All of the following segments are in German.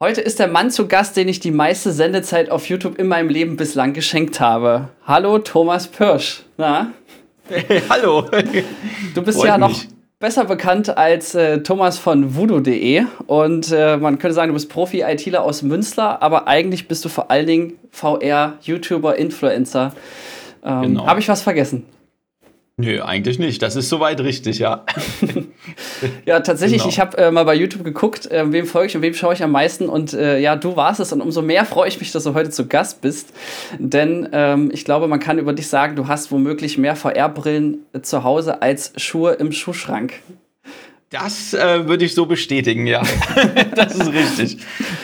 Heute ist der Mann zu Gast, den ich die meiste Sendezeit auf YouTube in meinem Leben bislang geschenkt habe. Hallo, Thomas Pirsch. Na? Hey, hallo. Du bist Freut ja noch mich. besser bekannt als äh, Thomas von voodoo.de und äh, man könnte sagen, du bist Profi-ITler aus Münster, aber eigentlich bist du vor allen Dingen VR, YouTuber, Influencer. Ähm, genau. Habe ich was vergessen? Nö, eigentlich nicht. Das ist soweit richtig, ja. ja, tatsächlich, genau. ich habe äh, mal bei YouTube geguckt, äh, wem folge ich und wem schaue ich am meisten. Und äh, ja, du warst es. Und umso mehr freue ich mich, dass du heute zu Gast bist. Denn ähm, ich glaube, man kann über dich sagen, du hast womöglich mehr VR-Brillen zu Hause als Schuhe im Schuhschrank. Das äh, würde ich so bestätigen, ja. das ist richtig.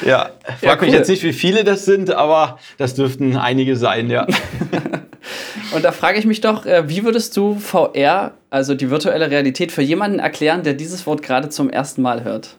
Ja. Frag ja, cool. mich jetzt nicht, wie viele das sind, aber das dürften einige sein, ja. Und da frage ich mich doch, äh, wie würdest du VR, also die virtuelle Realität, für jemanden erklären, der dieses Wort gerade zum ersten Mal hört?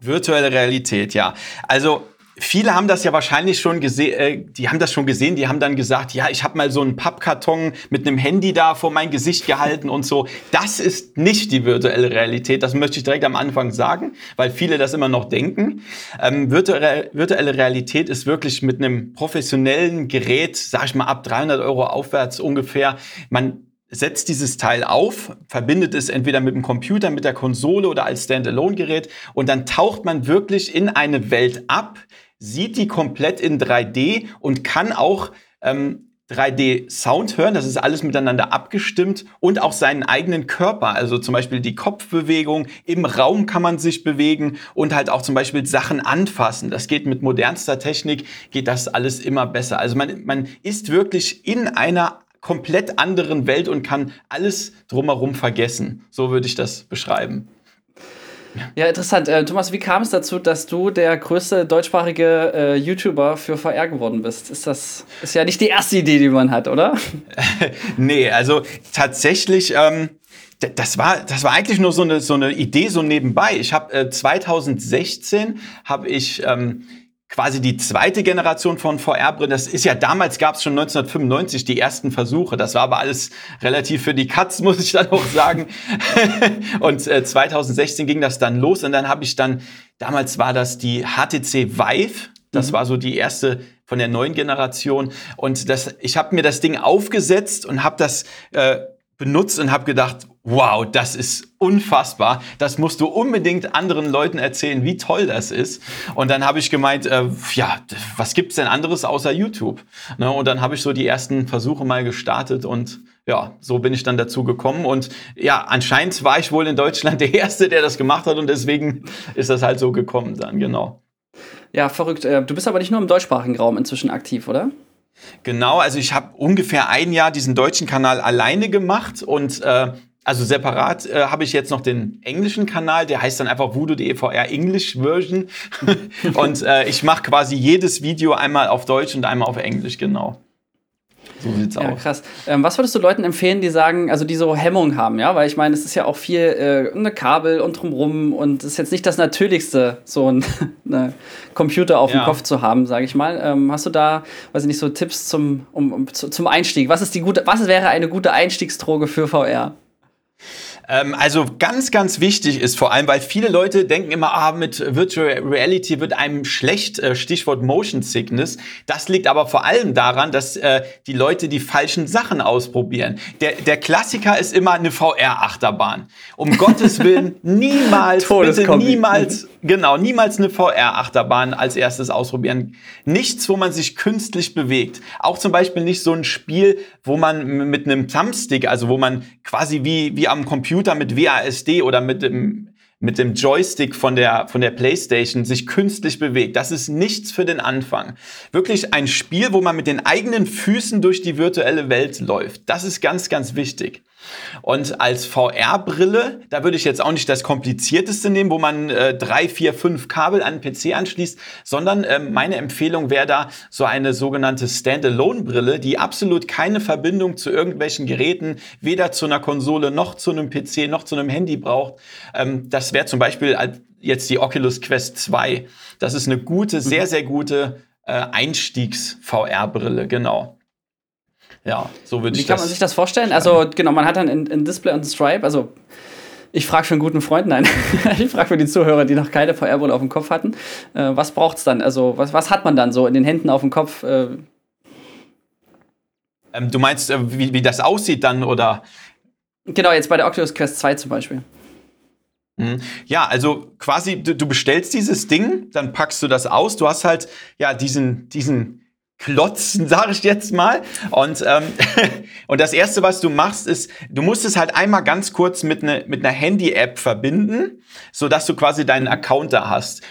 Virtuelle Realität, ja. Also Viele haben das ja wahrscheinlich schon gesehen, äh, die haben das schon gesehen, die haben dann gesagt, ja, ich habe mal so einen Pappkarton mit einem Handy da vor mein Gesicht gehalten und so. Das ist nicht die virtuelle Realität, das möchte ich direkt am Anfang sagen, weil viele das immer noch denken. Ähm, virtuelle, virtuelle Realität ist wirklich mit einem professionellen Gerät, sag ich mal ab 300 Euro aufwärts ungefähr, man setzt dieses Teil auf, verbindet es entweder mit dem Computer, mit der Konsole oder als Standalone-Gerät und dann taucht man wirklich in eine Welt ab, sieht die komplett in 3D und kann auch ähm, 3D-Sound hören, das ist alles miteinander abgestimmt und auch seinen eigenen Körper, also zum Beispiel die Kopfbewegung, im Raum kann man sich bewegen und halt auch zum Beispiel Sachen anfassen. Das geht mit modernster Technik, geht das alles immer besser. Also man, man ist wirklich in einer komplett anderen Welt und kann alles drumherum vergessen. So würde ich das beschreiben. Ja, interessant. Äh, Thomas, wie kam es dazu, dass du der größte deutschsprachige äh, YouTuber für VR geworden bist? Ist das ist ja nicht die erste Idee, die man hat, oder? nee, also tatsächlich. Ähm das war, das war eigentlich nur so eine, so eine Idee so nebenbei. Ich habe äh, 2016 habe ich ähm, quasi die zweite Generation von VR-Brillen. Das ist ja damals gab es schon 1995 die ersten Versuche. Das war aber alles relativ für die Katz, muss ich dann auch sagen. und äh, 2016 ging das dann los und dann habe ich dann damals war das die HTC Vive. Das mhm. war so die erste von der neuen Generation und das ich habe mir das Ding aufgesetzt und habe das äh, benutzt und habe gedacht, wow, das ist unfassbar. Das musst du unbedingt anderen Leuten erzählen, wie toll das ist. Und dann habe ich gemeint, äh, ja, was gibt's denn anderes außer YouTube? Ne, und dann habe ich so die ersten Versuche mal gestartet und ja, so bin ich dann dazu gekommen. Und ja, anscheinend war ich wohl in Deutschland der Erste, der das gemacht hat und deswegen ist das halt so gekommen dann, genau. Ja, verrückt. Äh, du bist aber nicht nur im deutschsprachigen Raum inzwischen aktiv, oder? Genau, also ich habe ungefähr ein Jahr diesen deutschen Kanal alleine gemacht und äh, also separat äh, habe ich jetzt noch den englischen Kanal, der heißt dann einfach voodoo.de VR English Version. und äh, ich mache quasi jedes Video einmal auf Deutsch und einmal auf Englisch, genau. So sieht's ja, aus. Krass. Ähm, was würdest du Leuten empfehlen, die sagen, also die so Hemmung haben, ja? Weil ich meine, es ist ja auch viel äh, eine Kabel und drumrum und es ist jetzt nicht das Natürlichste, so ein ne Computer auf ja. dem Kopf zu haben, sage ich mal. Ähm, hast du da, weiß ich nicht, so Tipps zum, um, um, zum Einstieg? Was ist die gute, was wäre eine gute Einstiegsdroge für VR? Ähm, also ganz, ganz wichtig ist vor allem, weil viele Leute denken immer, ah, mit Virtual Reality wird einem schlecht, äh, Stichwort Motion Sickness. Das liegt aber vor allem daran, dass äh, die Leute die falschen Sachen ausprobieren. Der, der Klassiker ist immer eine VR-Achterbahn. Um Gottes Willen, niemals, bitte niemals, genau, niemals eine VR-Achterbahn als erstes ausprobieren. Nichts, wo man sich künstlich bewegt. Auch zum Beispiel nicht so ein Spiel, wo man mit einem Thumbstick, also wo man quasi wie, wie am Computer mit WASD oder mit dem, mit dem Joystick von der, von der Playstation sich künstlich bewegt. Das ist nichts für den Anfang. Wirklich ein Spiel, wo man mit den eigenen Füßen durch die virtuelle Welt läuft. Das ist ganz, ganz wichtig. Und als VR-Brille, da würde ich jetzt auch nicht das komplizierteste nehmen, wo man äh, drei, vier, fünf Kabel an den PC anschließt, sondern äh, meine Empfehlung wäre da so eine sogenannte Standalone-Brille, die absolut keine Verbindung zu irgendwelchen Geräten, weder zu einer Konsole noch zu einem PC noch zu einem Handy braucht. Ähm, das wäre zum Beispiel jetzt die Oculus Quest 2. Das ist eine gute, sehr, mhm. sehr gute äh, Einstiegs-VR-Brille, genau. Ja, so würde ich Wie kann man sich das vorstellen? Also, genau, man hat dann ein, ein Display und ein Stripe. Also, Ich frage für einen guten Freund, nein. ich frage für die Zuhörer, die noch keine VR-Brille auf dem Kopf hatten. Äh, was braucht es dann? Also, was, was hat man dann so in den Händen auf dem Kopf? Äh? Ähm, du meinst, äh, wie, wie das aussieht dann, oder? Genau, jetzt bei der Oculus Quest 2 zum Beispiel. Mhm. Ja, also quasi, du, du bestellst dieses Ding, dann packst du das aus. Du hast halt ja diesen, diesen Klotzen, sage ich jetzt mal. Und, ähm, und das Erste, was du machst, ist, du musst es halt einmal ganz kurz mit, ne, mit einer Handy-App verbinden, so dass du quasi deinen Account da hast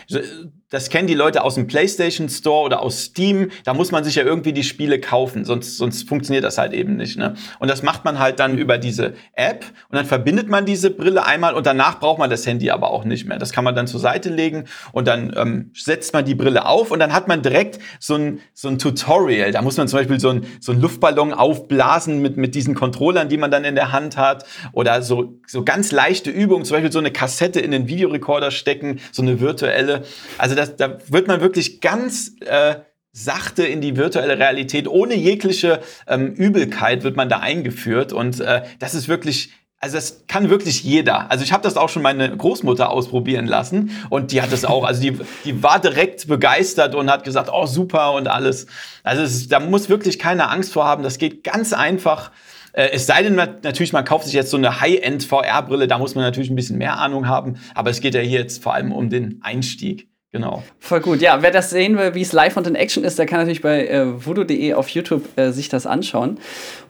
das kennen die Leute aus dem PlayStation Store oder aus Steam. Da muss man sich ja irgendwie die Spiele kaufen, sonst, sonst funktioniert das halt eben nicht. Ne? Und das macht man halt dann über diese App und dann verbindet man diese Brille einmal und danach braucht man das Handy aber auch nicht mehr. Das kann man dann zur Seite legen und dann ähm, setzt man die Brille auf und dann hat man direkt so ein, so ein Tutorial. Da muss man zum Beispiel so ein, so ein Luftballon aufblasen mit, mit diesen Controllern, die man dann in der Hand hat oder so, so ganz leichte Übungen, zum Beispiel so eine Kassette in den Videorekorder stecken, so eine virtuelle. Also das, da wird man wirklich ganz äh, sachte in die virtuelle Realität, ohne jegliche ähm, Übelkeit wird man da eingeführt. Und äh, das ist wirklich also das kann wirklich jeder. Also ich habe das auch schon meine Großmutter ausprobieren lassen und die hat das auch. Also die, die war direkt begeistert und hat gesagt, oh super und alles. Also ist, da muss wirklich keine Angst vor haben. Das geht ganz einfach. Äh, es sei denn natürlich, man kauft sich jetzt so eine High-End VR-Brille. Da muss man natürlich ein bisschen mehr Ahnung haben. Aber es geht ja hier jetzt vor allem um den Einstieg. Genau. Voll gut. Ja, wer das sehen will, wie es live und in Action ist, der kann natürlich bei äh, voodoo.de auf YouTube äh, sich das anschauen.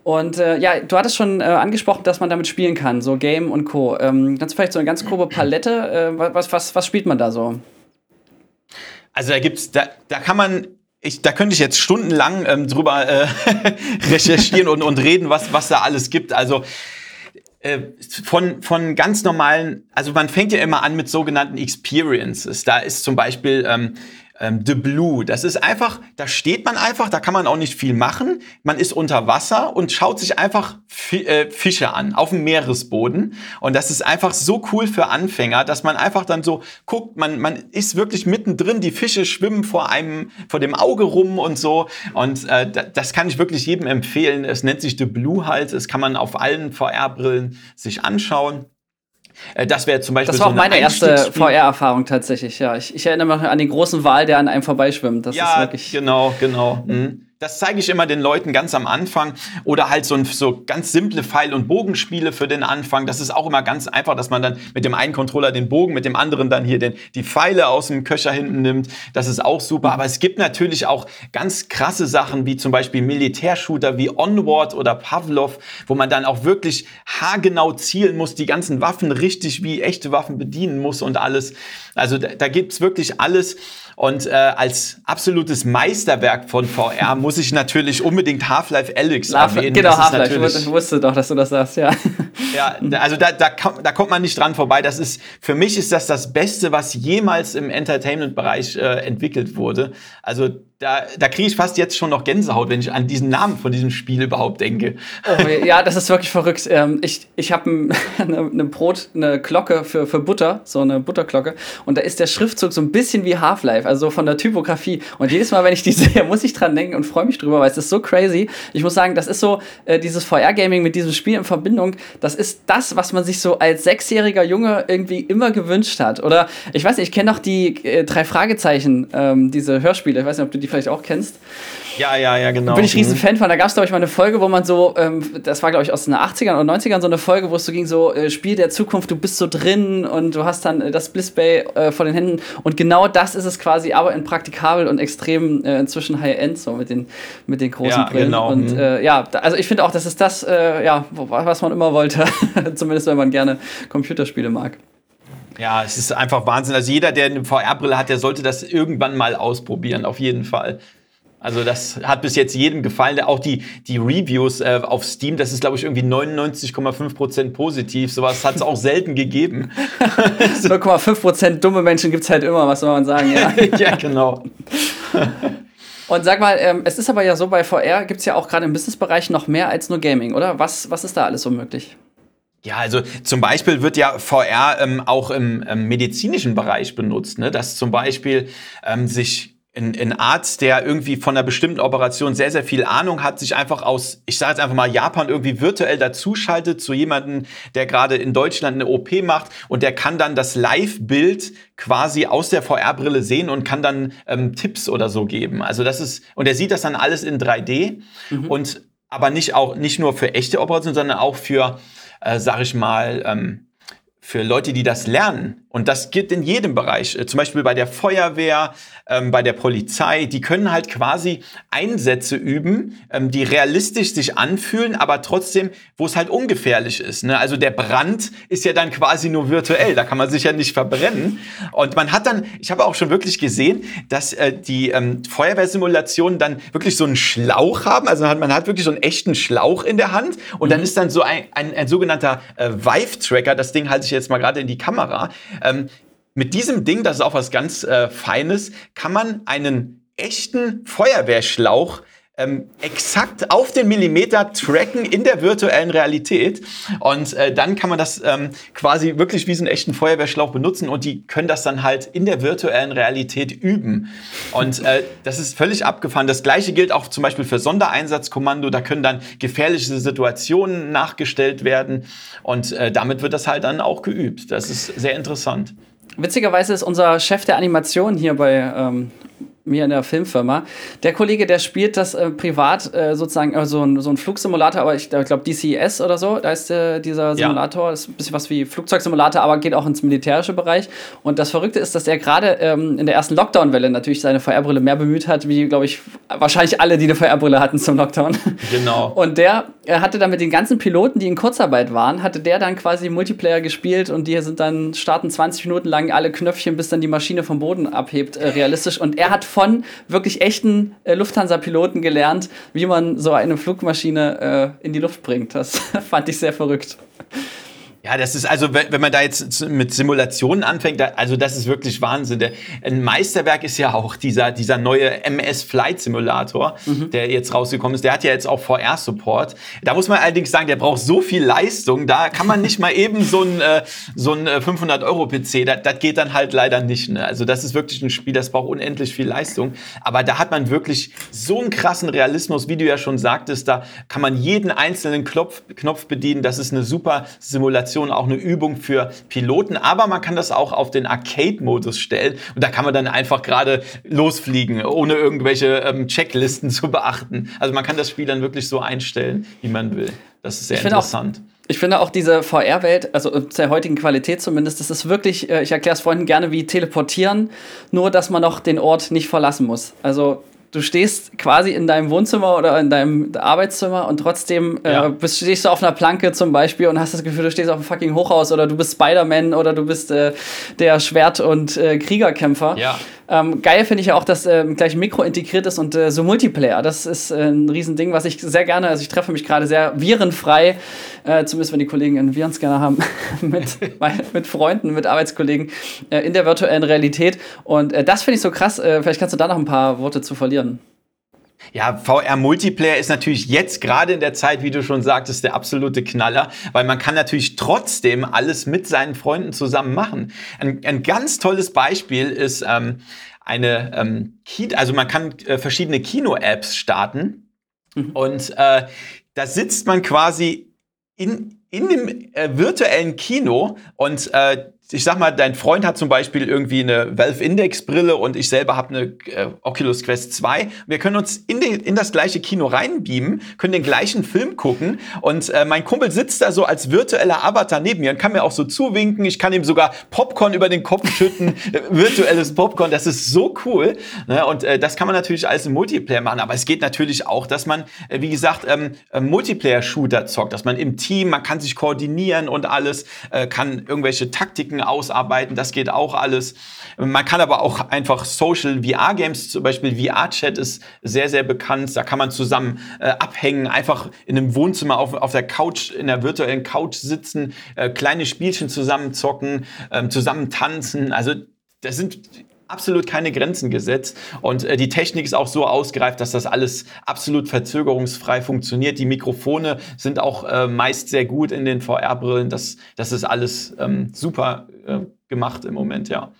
Und äh, ja, du hattest schon äh, angesprochen, dass man damit spielen kann, so Game und Co. Ähm, kannst du vielleicht so eine ganz grobe Palette, äh, was, was, was spielt man da so? Also da gibt's, da, da kann man ich, da könnte ich jetzt stundenlang ähm, drüber äh, recherchieren und, und reden, was, was da alles gibt. Also von, von ganz normalen, also man fängt ja immer an mit sogenannten Experiences. Da ist zum Beispiel ähm, ähm, The Blue. Das ist einfach, da steht man einfach, da kann man auch nicht viel machen. Man ist unter Wasser und schaut sich einfach äh, Fische an auf dem Meeresboden. Und das ist einfach so cool für Anfänger, dass man einfach dann so guckt, man, man ist wirklich mittendrin, die Fische schwimmen vor einem, vor dem Auge rum und so. Und äh, das kann ich wirklich jedem empfehlen. Es nennt sich The Blue halt. Das kann man auf allen VR-Brillen sich anschauen. Äh, das wäre zum Beispiel. Das war so auch meine erste VR-Erfahrung tatsächlich, ja. Ich, ich, erinnere mich an den großen Wal, der an einem vorbeischwimmt. Das ja, ist wirklich. Genau, genau. Mhm. Das zeige ich immer den Leuten ganz am Anfang. Oder halt so, ein, so ganz simple Pfeil- und Bogenspiele für den Anfang. Das ist auch immer ganz einfach, dass man dann mit dem einen Controller den Bogen, mit dem anderen dann hier den, die Pfeile aus dem Köcher hinten nimmt. Das ist auch super. Aber es gibt natürlich auch ganz krasse Sachen, wie zum Beispiel Militärshooter wie Onward oder Pavlov, wo man dann auch wirklich haargenau zielen muss, die ganzen Waffen richtig wie echte Waffen bedienen muss und alles. Also da, da gibt's wirklich alles. Und äh, als absolutes Meisterwerk von VR muss ich natürlich unbedingt Half-Life Alyx erwähnen. Genau, Half-Life. Ich wusste doch, dass du das sagst, ja. Ja, also da, da, da kommt man nicht dran vorbei. Das ist, für mich ist das das Beste, was jemals im Entertainment-Bereich äh, entwickelt wurde. Also da, da kriege ich fast jetzt schon noch Gänsehaut, wenn ich an diesen Namen von diesem Spiel überhaupt denke. Oh, ja, das ist wirklich verrückt. Ähm, ich ich habe ein, eine, eine Brot, eine Glocke für, für Butter, so eine Butterglocke. Und da ist der Schriftzug so ein bisschen wie Half-Life, also von der Typografie. Und jedes Mal, wenn ich die sehe, muss ich dran denken und freue mich drüber, weil es ist so crazy. Ich muss sagen, das ist so, äh, dieses VR-Gaming mit diesem Spiel in Verbindung, das ist das, was man sich so als sechsjähriger Junge irgendwie immer gewünscht hat. Oder ich weiß nicht, ich kenne noch die äh, drei Fragezeichen, ähm, diese Hörspiele. Ich weiß nicht, ob du die die vielleicht auch kennst. Ja, ja, ja, genau. Bin ich riesen mhm. Fan von. Da gab es, glaube ich, mal eine Folge, wo man so, ähm, das war, glaube ich, aus den 80ern oder 90ern, so eine Folge, wo es so ging, so äh, Spiel der Zukunft, du bist so drin und du hast dann äh, das Blissbay äh, vor den Händen. Und genau das ist es quasi, aber in praktikabel und extrem äh, inzwischen High-End, so mit den, mit den großen ja, Brillen. Genau. Und mhm. Äh, ja, also ich finde auch, das ist das, äh, ja, was man immer wollte. Zumindest, wenn man gerne Computerspiele mag. Ja, es ist einfach Wahnsinn. Also jeder, der eine VR-Brille hat, der sollte das irgendwann mal ausprobieren, auf jeden Fall. Also das hat bis jetzt jedem gefallen. Auch die, die Reviews äh, auf Steam, das ist, glaube ich, irgendwie 99,5% positiv. Sowas hat es auch selten gegeben. 0,5% dumme Menschen gibt es halt immer, was soll man sagen, ja. ja, genau. Und sag mal, ähm, es ist aber ja so, bei VR gibt es ja auch gerade im Businessbereich noch mehr als nur Gaming, oder? Was, was ist da alles so möglich? Ja, also zum Beispiel wird ja VR ähm, auch im ähm, medizinischen Bereich benutzt, ne? dass zum Beispiel ähm, sich ein, ein Arzt, der irgendwie von einer bestimmten Operation sehr, sehr viel Ahnung hat, sich einfach aus, ich sage jetzt einfach mal, Japan irgendwie virtuell dazuschaltet zu jemandem, der gerade in Deutschland eine OP macht und der kann dann das Live-Bild quasi aus der VR-Brille sehen und kann dann ähm, Tipps oder so geben. Also das ist, und er sieht das dann alles in 3D mhm. und aber nicht auch nicht nur für echte Operationen, sondern auch für, äh, sag ich mal, ähm, für Leute, die das lernen. Und das geht in jedem Bereich. Äh, zum Beispiel bei der Feuerwehr, ähm, bei der Polizei. Die können halt quasi Einsätze üben, ähm, die realistisch sich anfühlen, aber trotzdem, wo es halt ungefährlich ist. Ne? Also der Brand ist ja dann quasi nur virtuell. Da kann man sich ja nicht verbrennen. Und man hat dann, ich habe auch schon wirklich gesehen, dass äh, die ähm, Feuerwehrsimulationen dann wirklich so einen Schlauch haben. Also man hat, man hat wirklich so einen echten Schlauch in der Hand. Und mhm. dann ist dann so ein, ein, ein sogenannter äh, Vive-Tracker. Das Ding halte ich jetzt mal gerade in die Kamera ähm, mit diesem Ding, das ist auch was ganz äh, Feines, kann man einen echten Feuerwehrschlauch ähm, exakt auf den Millimeter tracken in der virtuellen Realität. Und äh, dann kann man das ähm, quasi wirklich wie so einen echten Feuerwehrschlauch benutzen und die können das dann halt in der virtuellen Realität üben. Und äh, das ist völlig abgefahren. Das gleiche gilt auch zum Beispiel für Sondereinsatzkommando. Da können dann gefährliche Situationen nachgestellt werden und äh, damit wird das halt dann auch geübt. Das ist sehr interessant. Witzigerweise ist unser Chef der Animation hier bei ähm, mir in der Filmfirma. Der Kollege, der spielt das äh, privat äh, sozusagen, äh, so, ein, so ein Flugsimulator, aber ich glaube DCS oder so, da ist äh, dieser Simulator, ja. ist ein bisschen was wie Flugzeugsimulator, aber geht auch ins militärische Bereich. Und das Verrückte ist, dass er gerade ähm, in der ersten Lockdown-Welle natürlich seine VR-Brille mehr bemüht hat, wie, glaube ich, wahrscheinlich alle, die eine VR-Brille hatten zum Lockdown. Genau. Und der er hatte dann mit den ganzen Piloten, die in Kurzarbeit waren, hatte der dann quasi Multiplayer gespielt und die sind dann starten 20 Minuten lang alle Knöpfchen, bis dann die Maschine vom Boden abhebt, äh, realistisch. Und er hat von wirklich echten äh, Lufthansa-Piloten gelernt, wie man so eine Flugmaschine äh, in die Luft bringt. Das fand ich sehr verrückt. Ja, das ist also, wenn man da jetzt mit Simulationen anfängt, also das ist wirklich Wahnsinn. Ein Meisterwerk ist ja auch dieser, dieser neue MS Flight Simulator, mhm. der jetzt rausgekommen ist. Der hat ja jetzt auch VR-Support. Da muss man allerdings sagen, der braucht so viel Leistung, da kann man nicht mal eben so ein, äh, so ein 500-Euro-PC, äh, das, das geht dann halt leider nicht. Ne? Also das ist wirklich ein Spiel, das braucht unendlich viel Leistung. Aber da hat man wirklich so einen krassen Realismus, wie du ja schon sagtest, da kann man jeden einzelnen Knopf, Knopf bedienen. Das ist eine super Simulation Simulation auch eine Übung für Piloten, aber man kann das auch auf den Arcade-Modus stellen und da kann man dann einfach gerade losfliegen, ohne irgendwelche ähm, Checklisten zu beachten. Also man kann das Spiel dann wirklich so einstellen, wie man will. Das ist sehr ich interessant. Ich finde auch diese VR-Welt, also der heutigen Qualität zumindest, das ist wirklich, äh, ich erkläre es Freunden gerne wie teleportieren, nur dass man noch den Ort nicht verlassen muss. Also du stehst quasi in deinem Wohnzimmer oder in deinem Arbeitszimmer und trotzdem äh, bist, stehst du auf einer Planke zum Beispiel und hast das Gefühl, du stehst auf einem fucking Hochhaus oder du bist Spider-Man oder du bist äh, der Schwert- und äh, Kriegerkämpfer. Ja. Ähm, geil finde ich ja auch, dass äh, gleich Mikro integriert ist und äh, so Multiplayer. Das ist äh, ein Riesending, was ich sehr gerne, also ich treffe mich gerade sehr virenfrei, äh, zumindest wenn die Kollegen einen Virenscanner haben, mit, mit Freunden, mit Arbeitskollegen äh, in der virtuellen Realität. Und äh, das finde ich so krass. Äh, vielleicht kannst du da noch ein paar Worte zu verlieren. Ja, VR-Multiplayer ist natürlich jetzt gerade in der Zeit, wie du schon sagtest, der absolute Knaller, weil man kann natürlich trotzdem alles mit seinen Freunden zusammen machen. Ein, ein ganz tolles Beispiel ist ähm, eine ähm, also man kann äh, verschiedene Kino-Apps starten mhm. und äh, da sitzt man quasi in, in dem äh, virtuellen Kino und äh, ich sag mal, dein Freund hat zum Beispiel irgendwie eine Valve Index Brille und ich selber habe eine äh, Oculus Quest 2. Wir können uns in, den, in das gleiche Kino reinbeamen, können den gleichen Film gucken und äh, mein Kumpel sitzt da so als virtueller Avatar neben mir und kann mir auch so zuwinken. Ich kann ihm sogar Popcorn über den Kopf schütten, virtuelles Popcorn. Das ist so cool. Ne? Und äh, das kann man natürlich alles im Multiplayer machen. Aber es geht natürlich auch, dass man, äh, wie gesagt, ähm, äh, Multiplayer-Shooter zockt, dass man im Team, man kann sich koordinieren und alles, äh, kann irgendwelche Taktiken Grafiken ausarbeiten, das geht auch alles. Man kann aber auch einfach Social VR-Games, zum Beispiel VR-Chat ist sehr, sehr bekannt. Da kann man zusammen äh, abhängen, einfach in einem Wohnzimmer auf, auf der Couch, in der virtuellen Couch sitzen, äh, kleine Spielchen zusammen zocken, äh, zusammen tanzen. Also das sind absolut keine Grenzen gesetzt. Und äh, die Technik ist auch so ausgereift, dass das alles absolut verzögerungsfrei funktioniert. Die Mikrofone sind auch äh, meist sehr gut in den VR-Brillen. Das, das ist alles ähm, super äh, gemacht im Moment, ja.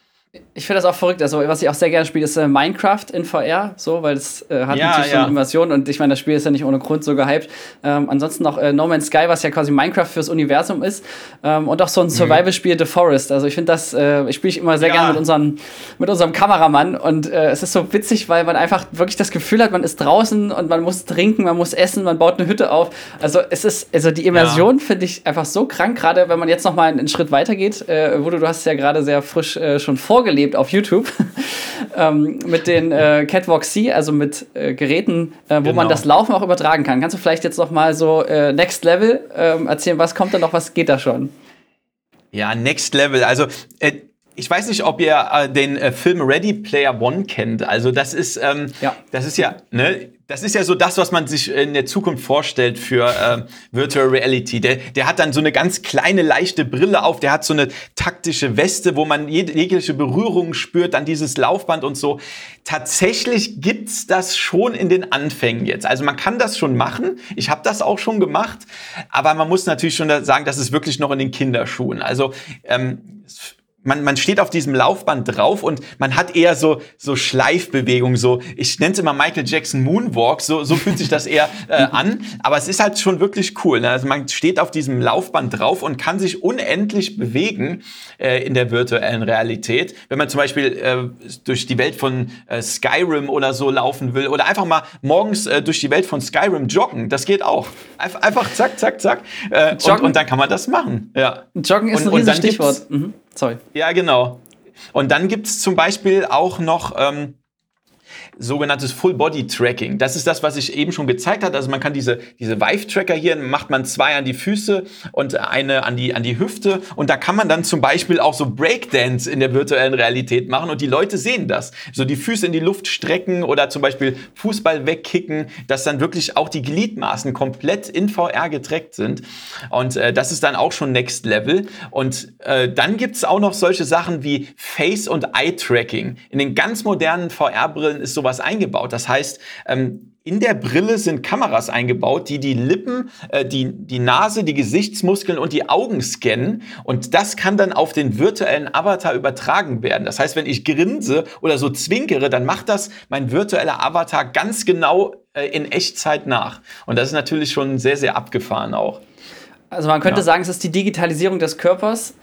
Ich finde das auch verrückt. Also, was ich auch sehr gerne spiele, ist äh, Minecraft in VR, so, weil es äh, hat ja, natürlich ja. so eine Invasion und ich meine, das Spiel ist ja nicht ohne Grund so gehypt. Ähm, ansonsten noch äh, No Man's Sky, was ja quasi Minecraft fürs Universum ist. Ähm, und auch so ein mhm. Survival-Spiel, The Forest. Also, ich finde das, äh, ich spiele ich immer sehr ja. gerne mit unserem, mit unserem Kameramann und äh, es ist so witzig, weil man einfach wirklich das Gefühl hat, man ist draußen und man muss trinken, man muss essen, man baut eine Hütte auf. Also, es ist, also die Immersion finde ich einfach so krank, gerade wenn man jetzt noch mal einen, einen Schritt weiter geht. Äh, wo du, du hast ja gerade sehr frisch schon vorgelebt auf YouTube ähm, mit den äh, Catwalk C, also mit äh, Geräten, äh, wo genau. man das Laufen auch übertragen kann. Kannst du vielleicht jetzt noch mal so äh, Next Level ähm, erzählen? Was kommt da noch? Was geht da schon? Ja, Next Level. Also äh, ich weiß nicht, ob ihr äh, den äh, Film Ready Player One kennt. Also das ist, ähm, ja. das ist ja, ne, das ist ja so das, was man sich in der Zukunft vorstellt für äh, Virtual Reality. Der, der hat dann so eine ganz kleine, leichte Brille auf, der hat so eine taktische Weste, wo man jede, jegliche Berührung spürt, dann dieses Laufband und so. Tatsächlich gibt's das schon in den Anfängen jetzt. Also man kann das schon machen. Ich habe das auch schon gemacht, aber man muss natürlich schon sagen, das ist wirklich noch in den Kinderschuhen. Also ähm, man, man steht auf diesem Laufband drauf und man hat eher so, so Schleifbewegungen, so, ich nenne es immer Michael Jackson Moonwalk, so, so fühlt sich das eher äh, an. Aber es ist halt schon wirklich cool. Ne? Also man steht auf diesem Laufband drauf und kann sich unendlich bewegen äh, in der virtuellen Realität. Wenn man zum Beispiel äh, durch die Welt von äh, Skyrim oder so laufen will oder einfach mal morgens äh, durch die Welt von Skyrim joggen, das geht auch. Einfach, einfach zack, zack, zack. Äh, und, und, dann kann man das machen. Ja. Joggen ist und, ein riesiges Stichwort. Mhm. Sorry. Ja, genau. Und dann gibt es zum Beispiel auch noch ähm, sogenanntes Full-Body-Tracking. Das ist das, was ich eben schon gezeigt habe. Also man kann diese, diese Vive-Tracker hier, macht man zwei an die Füße und eine an die, an die Hüfte. Und da kann man dann zum Beispiel auch so Breakdance in der virtuellen Realität machen und die Leute sehen das. So die Füße in die Luft strecken oder zum Beispiel Fußball wegkicken, dass dann wirklich auch die Gliedmaßen komplett in VR getrackt sind. Und äh, das ist dann auch schon Next Level. Und äh, dann gibt's auch noch solche Sachen wie Face- und Eye-Tracking. In den ganz modernen VR-Brillen ist sowas eingebaut. Das heißt, ähm, in der Brille sind Kameras eingebaut, die die Lippen, äh, die, die Nase, die Gesichtsmuskeln und die Augen scannen. Und das kann dann auf den virtuellen Avatar übertragen werden. Das heißt, wenn ich grinse oder so zwinkere, dann macht das mein virtueller Avatar ganz genau äh, in Echtzeit nach. Und das ist natürlich schon sehr, sehr abgefahren auch. Also man könnte ja. sagen, es ist die Digitalisierung des Körpers.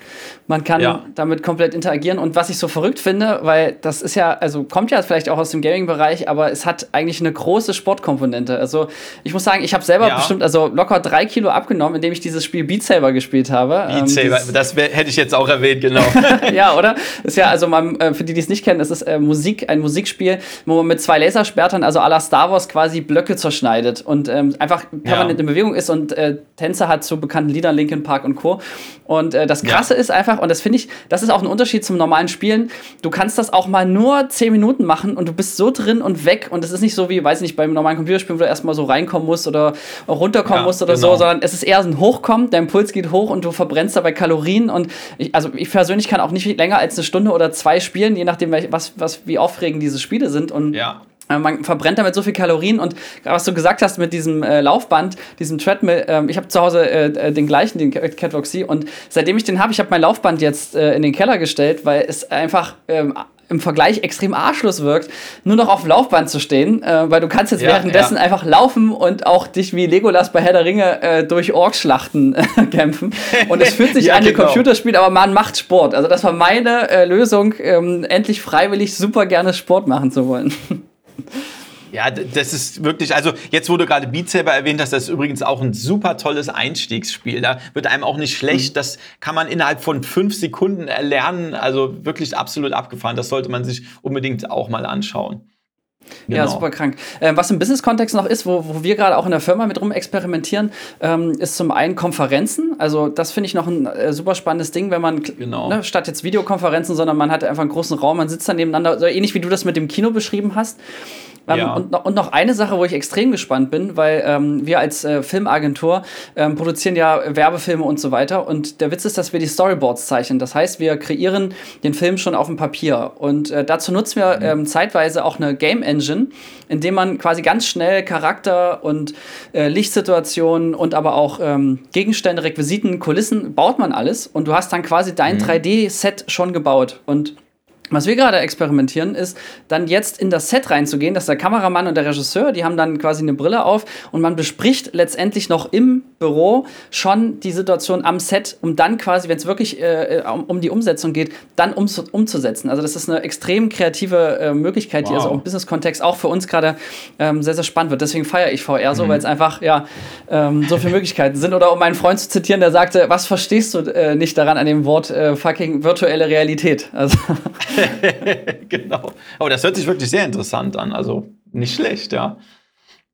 Man kann ja. damit komplett interagieren. Und was ich so verrückt finde, weil das ist ja, also kommt ja vielleicht auch aus dem Gaming-Bereich, aber es hat eigentlich eine große Sportkomponente. Also ich muss sagen, ich habe selber ja. bestimmt also locker drei Kilo abgenommen, indem ich dieses Spiel Beat Saber gespielt habe. Beat ähm, Saber, das wär, hätte ich jetzt auch erwähnt, genau. ja, oder? Ist ja, also man, äh, für die, die es nicht kennen, es ist äh, Musik, ein Musikspiel, wo man mit zwei Lasersperrtern, also à la Star Wars, quasi Blöcke zerschneidet und ähm, einfach permanent in Bewegung ist und äh, Tänzer hat zu bekannt bekannten Liedern, Linkin Park und Co. Und äh, das Krasse ja. ist einfach, und das finde ich, das ist auch ein Unterschied zum normalen Spielen, du kannst das auch mal nur 10 Minuten machen und du bist so drin und weg und es ist nicht so wie, weiß ich nicht, beim normalen Computerspielen, wo du erstmal so reinkommen musst oder runterkommen ja, musst oder genau. so, sondern es ist eher ein Hochkommen, dein Puls geht hoch und du verbrennst dabei Kalorien und ich, also ich persönlich kann auch nicht länger als eine Stunde oder zwei spielen, je nachdem, was, was, wie aufregend diese Spiele sind und ja. Äh, man verbrennt damit so viel Kalorien und was du gesagt hast mit diesem äh, Laufband, diesem Treadmill, äh, ich habe zu Hause äh, äh, den gleichen, den Catwalk C und seitdem ich den habe, ich habe mein Laufband jetzt äh, in den Keller gestellt, weil es einfach ähm, im Vergleich extrem arschlos wirkt, nur noch auf dem Laufband zu stehen, äh, weil du kannst jetzt ja, währenddessen ja. einfach laufen und auch dich wie Legolas bei Herr der Ringe äh, durch Orkschlachten äh, kämpfen. Und es fühlt sich ja, an wie genau. Computerspiel, aber man macht Sport. Also das war meine Lösung, ähm, endlich freiwillig super gerne Sport machen zu wollen. Ja, das ist wirklich, also jetzt du gerade Beat Saber erwähnt hast, das ist übrigens auch ein super tolles Einstiegsspiel. Da wird einem auch nicht schlecht. Mhm. Das kann man innerhalb von fünf Sekunden erlernen. Also wirklich absolut abgefahren. Das sollte man sich unbedingt auch mal anschauen. Genau. Ja, super krank. Ähm, was im Business-Kontext noch ist, wo, wo wir gerade auch in der Firma mit rum experimentieren, ähm, ist zum einen Konferenzen. Also das finde ich noch ein äh, super spannendes Ding, wenn man genau. ne, statt jetzt Videokonferenzen, sondern man hat einfach einen großen Raum, man sitzt dann nebeneinander, so ähnlich wie du das mit dem Kino beschrieben hast. Ähm, ja. und, und, noch eine Sache, wo ich extrem gespannt bin, weil ähm, wir als äh, Filmagentur ähm, produzieren ja Werbefilme und so weiter. Und der Witz ist, dass wir die Storyboards zeichnen. Das heißt, wir kreieren den Film schon auf dem Papier. Und äh, dazu nutzen wir mhm. ähm, zeitweise auch eine Game Engine, in dem man quasi ganz schnell Charakter und äh, Lichtsituationen und aber auch ähm, Gegenstände, Requisiten, Kulissen baut man alles. Und du hast dann quasi dein mhm. 3D-Set schon gebaut. Und Was wir gerade experimentieren, ist dann jetzt in das Set reinzugehen, dass der Kameramann und der Regisseur, die haben dann quasi eine Brille auf und man bespricht letztendlich noch im Büro schon die Situation am Set, um dann quasi, wenn es wirklich äh, um, um, die Umsetzung geht, dann um, umzusetzen. Also das ist eine extrem kreative äh, Möglichkeit, wow. die also im Business-Kontext auch für uns gerade ähm, sehr, sehr spannend wird. Deswegen feiere ich VR so, mhm. weil es einfach ja ähm, so viele Möglichkeiten sind. Oder um meinen Freund zu zitieren, der sagte, was verstehst du äh, nicht daran an dem Wort äh, fucking virtuelle Realität? Also genau. Aber das hört sich wirklich sehr interessant an. Also nicht schlecht, ja.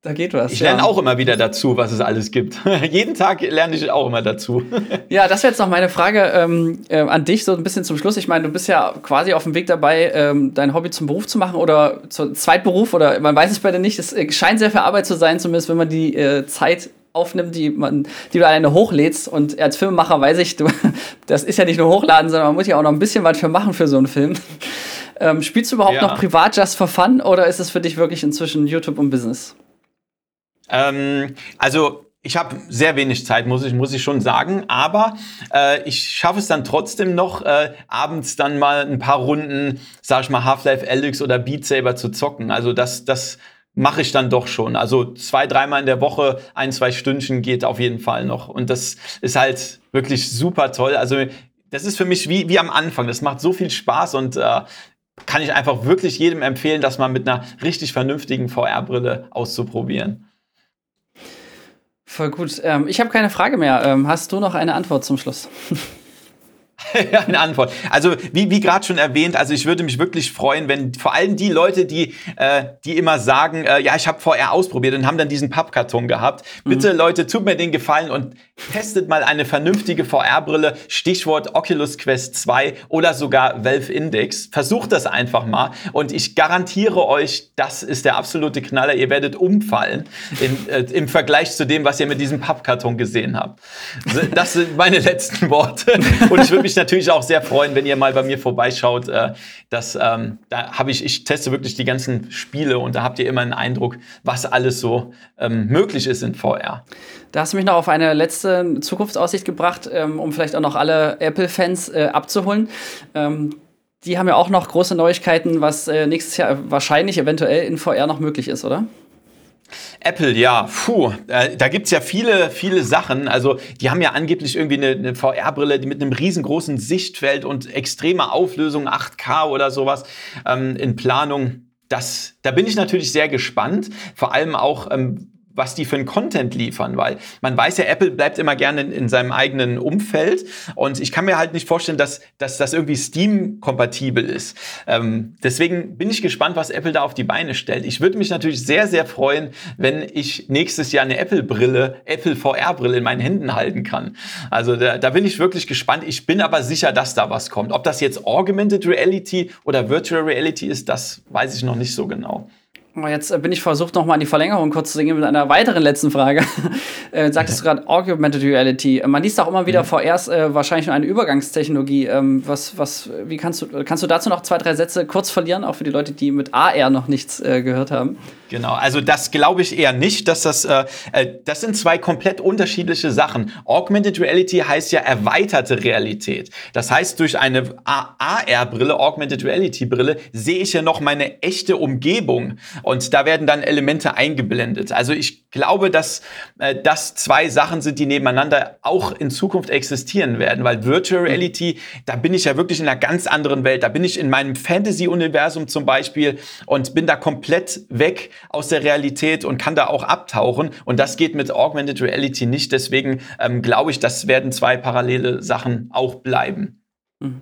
Da geht was. Ich lerne ja. auch immer wieder dazu, was es alles gibt. Jeden Tag lerne ich auch immer dazu. ja, das wäre jetzt noch meine Frage ähm, äh, an dich, so ein bisschen zum Schluss. Ich meine, du bist ja quasi auf dem Weg dabei, ähm, dein Hobby zum Beruf zu machen oder zum Zweitberuf oder man weiß es bei dir nicht. Es scheint sehr viel Arbeit zu sein, zumindest wenn man die äh, Zeit aufnimmt, die, man, die du alleine hochlädst. Und als Filmemacher weiß ich, du, das ist ja nicht nur hochladen, sondern man muss ja auch noch ein bisschen was für machen für so einen Film. Ähm, spielst du überhaupt ja. noch privat just for fun oder ist es für dich wirklich inzwischen YouTube und Business? Ähm, also ich habe sehr wenig Zeit, muss ich, muss ich schon sagen. Aber äh, ich schaffe es dann trotzdem noch, äh, abends dann mal ein paar Runden, sag ich mal, Half-Life Alyx oder Beat Saber zu zocken. Also das, das mache ich dann doch schon. Also zwei, dreimal in der Woche, ein, zwei Stündchen geht auf jeden Fall noch. Und das ist halt wirklich super toll. Also das ist für mich wie, wie am Anfang. Das macht so viel Spaß und äh, kann ich einfach wirklich jedem empfehlen, das mal mit einer richtig vernünftigen VR-Brille auszuprobieren. Voll gut. Ähm, ich habe keine Frage mehr. Ähm, hast du noch eine Antwort zum Schluss? eine Antwort. Also wie, wie gerade schon erwähnt, also ich würde mich wirklich freuen, wenn vor allem die Leute, die, äh, die immer sagen, äh, ja, ich habe VR ausprobiert und haben dann diesen Pappkarton gehabt. Bitte mhm. Leute, tut mir den Gefallen und testet mal eine vernünftige VR-Brille, Stichwort Oculus Quest 2 oder sogar Valve Index. Versucht das einfach mal und ich garantiere euch, das ist der absolute Knaller. Ihr werdet umfallen in, äh, im Vergleich zu dem, was ihr mit diesem Pappkarton gesehen habt. Das sind meine letzten Worte und ich würde mich natürlich auch sehr freuen, wenn ihr mal bei mir vorbeischaut. Äh, das, ähm, da habe ich, ich teste wirklich die ganzen Spiele und da habt ihr immer einen Eindruck, was alles so ähm, möglich ist in VR. Da hast du mich noch auf eine letzte Zukunftsaussicht gebracht, ähm, um vielleicht auch noch alle Apple-Fans äh, abzuholen. Ähm, die haben ja auch noch große Neuigkeiten, was äh, nächstes Jahr wahrscheinlich eventuell in VR noch möglich ist, oder? Apple, ja, puh, äh, da gibt's ja viele, viele Sachen. Also, die haben ja angeblich irgendwie eine, eine VR-Brille mit einem riesengroßen Sichtfeld und extremer Auflösung, 8K oder sowas ähm, in Planung. Das, da bin ich natürlich sehr gespannt. Vor allem auch, ähm, was die für einen Content liefern, weil man weiß ja, Apple bleibt immer gerne in, in seinem eigenen Umfeld und ich kann mir halt nicht vorstellen, dass, dass das irgendwie Steam-kompatibel ist. Ähm, deswegen bin ich gespannt, was Apple da auf die Beine stellt. Ich würde mich natürlich sehr, sehr freuen, wenn ich nächstes Jahr eine Apple-Brille, Apple VR-Brille in meinen Händen halten kann. Also da, da bin ich wirklich gespannt. Ich bin aber sicher, dass da was kommt. Ob das jetzt Augmented Reality oder Virtual Reality ist, das weiß ich noch nicht so genau. Jetzt äh, bin ich versucht, noch mal an die Verlängerung kurz zu gehen mit einer weiteren letzten Frage. äh, sagtest du gerade Augmented Reality. Man liest auch immer wieder mhm. VRs äh, wahrscheinlich nur eine Übergangstechnologie. Ähm, was, was, wie kannst du, kannst du dazu noch zwei, drei Sätze kurz verlieren, auch für die Leute, die mit AR noch nichts äh, gehört haben? Genau, also das glaube ich eher nicht, dass das, äh, äh, das sind zwei komplett unterschiedliche Sachen. Augmented Reality heißt ja erweiterte Realität. Das heißt, durch eine AR-Brille, Augmented Reality-Brille, sehe ich ja noch meine echte Umgebung und da werden dann Elemente eingeblendet. Also ich glaube, dass äh, das zwei Sachen sind, die nebeneinander auch in Zukunft existieren werden, weil Virtual Reality, da bin ich ja wirklich in einer ganz anderen Welt. Da bin ich in meinem Fantasy-Universum zum Beispiel und bin da komplett weg aus der Realität und kann da auch abtauchen. Und das geht mit Augmented Reality nicht. Deswegen ähm, glaube ich, das werden zwei parallele Sachen auch bleiben. Mhm.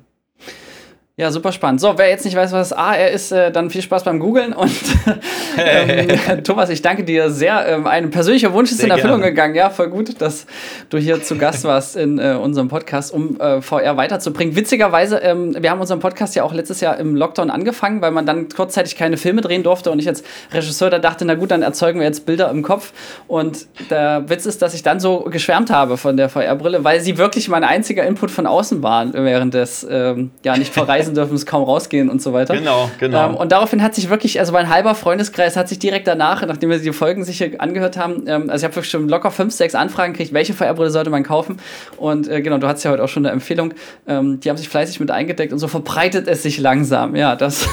Ja, super spannend. So, wer jetzt nicht weiß, was AR ist, äh, dann viel Spaß beim Googlen. Und ähm, Thomas, ich danke dir sehr. Ähm, ein persönlicher Wunsch ist sehr in Erfüllung gerne. gegangen. Ja, voll gut, dass du hier zu Gast warst in äh, unserem Podcast, um äh, VR weiterzubringen. Witzigerweise, ähm, wir haben unseren Podcast ja auch letztes Jahr im Lockdown angefangen, weil man dann kurzzeitig keine Filme drehen durfte. Und ich als Regisseur da dachte, na gut, dann erzeugen wir jetzt Bilder im Kopf. Und der Witz ist, dass ich dann so geschwärmt habe von der VR-Brille, weil sie wirklich mein einziger Input von außen war während des, ähm, ja, nicht verreisen reisen dürfen, es kaum rausgehen und so weiter. Genau, genau. Ähm, und daraufhin hat sich wirklich, also mein halber Freundeskreis hat sich direkt danach, nachdem wir die Folgen sich angehört haben, ähm, also ich habe wirklich schon locker fünf, sechs Anfragen gekriegt, welche VR-Brille sollte man kaufen. Und äh, genau, du hast ja heute auch schon eine Empfehlung. Ähm, die haben sich fleißig mit eingedeckt und so verbreitet es sich langsam. Ja, das,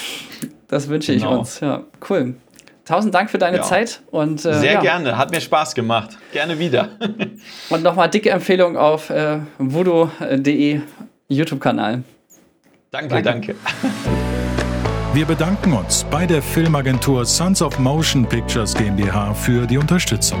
das wünsche genau. ich uns. Ja, cool. Tausend Dank für deine ja. Zeit und äh, sehr ja. gerne, hat mir Spaß gemacht. Gerne wieder. und nochmal dicke Empfehlung auf äh, voodoo.de YouTube-Kanal. Danke, danke, danke. Wir bedanken uns bei der Filmagentur Sons of Motion Pictures GmbH für die Unterstützung.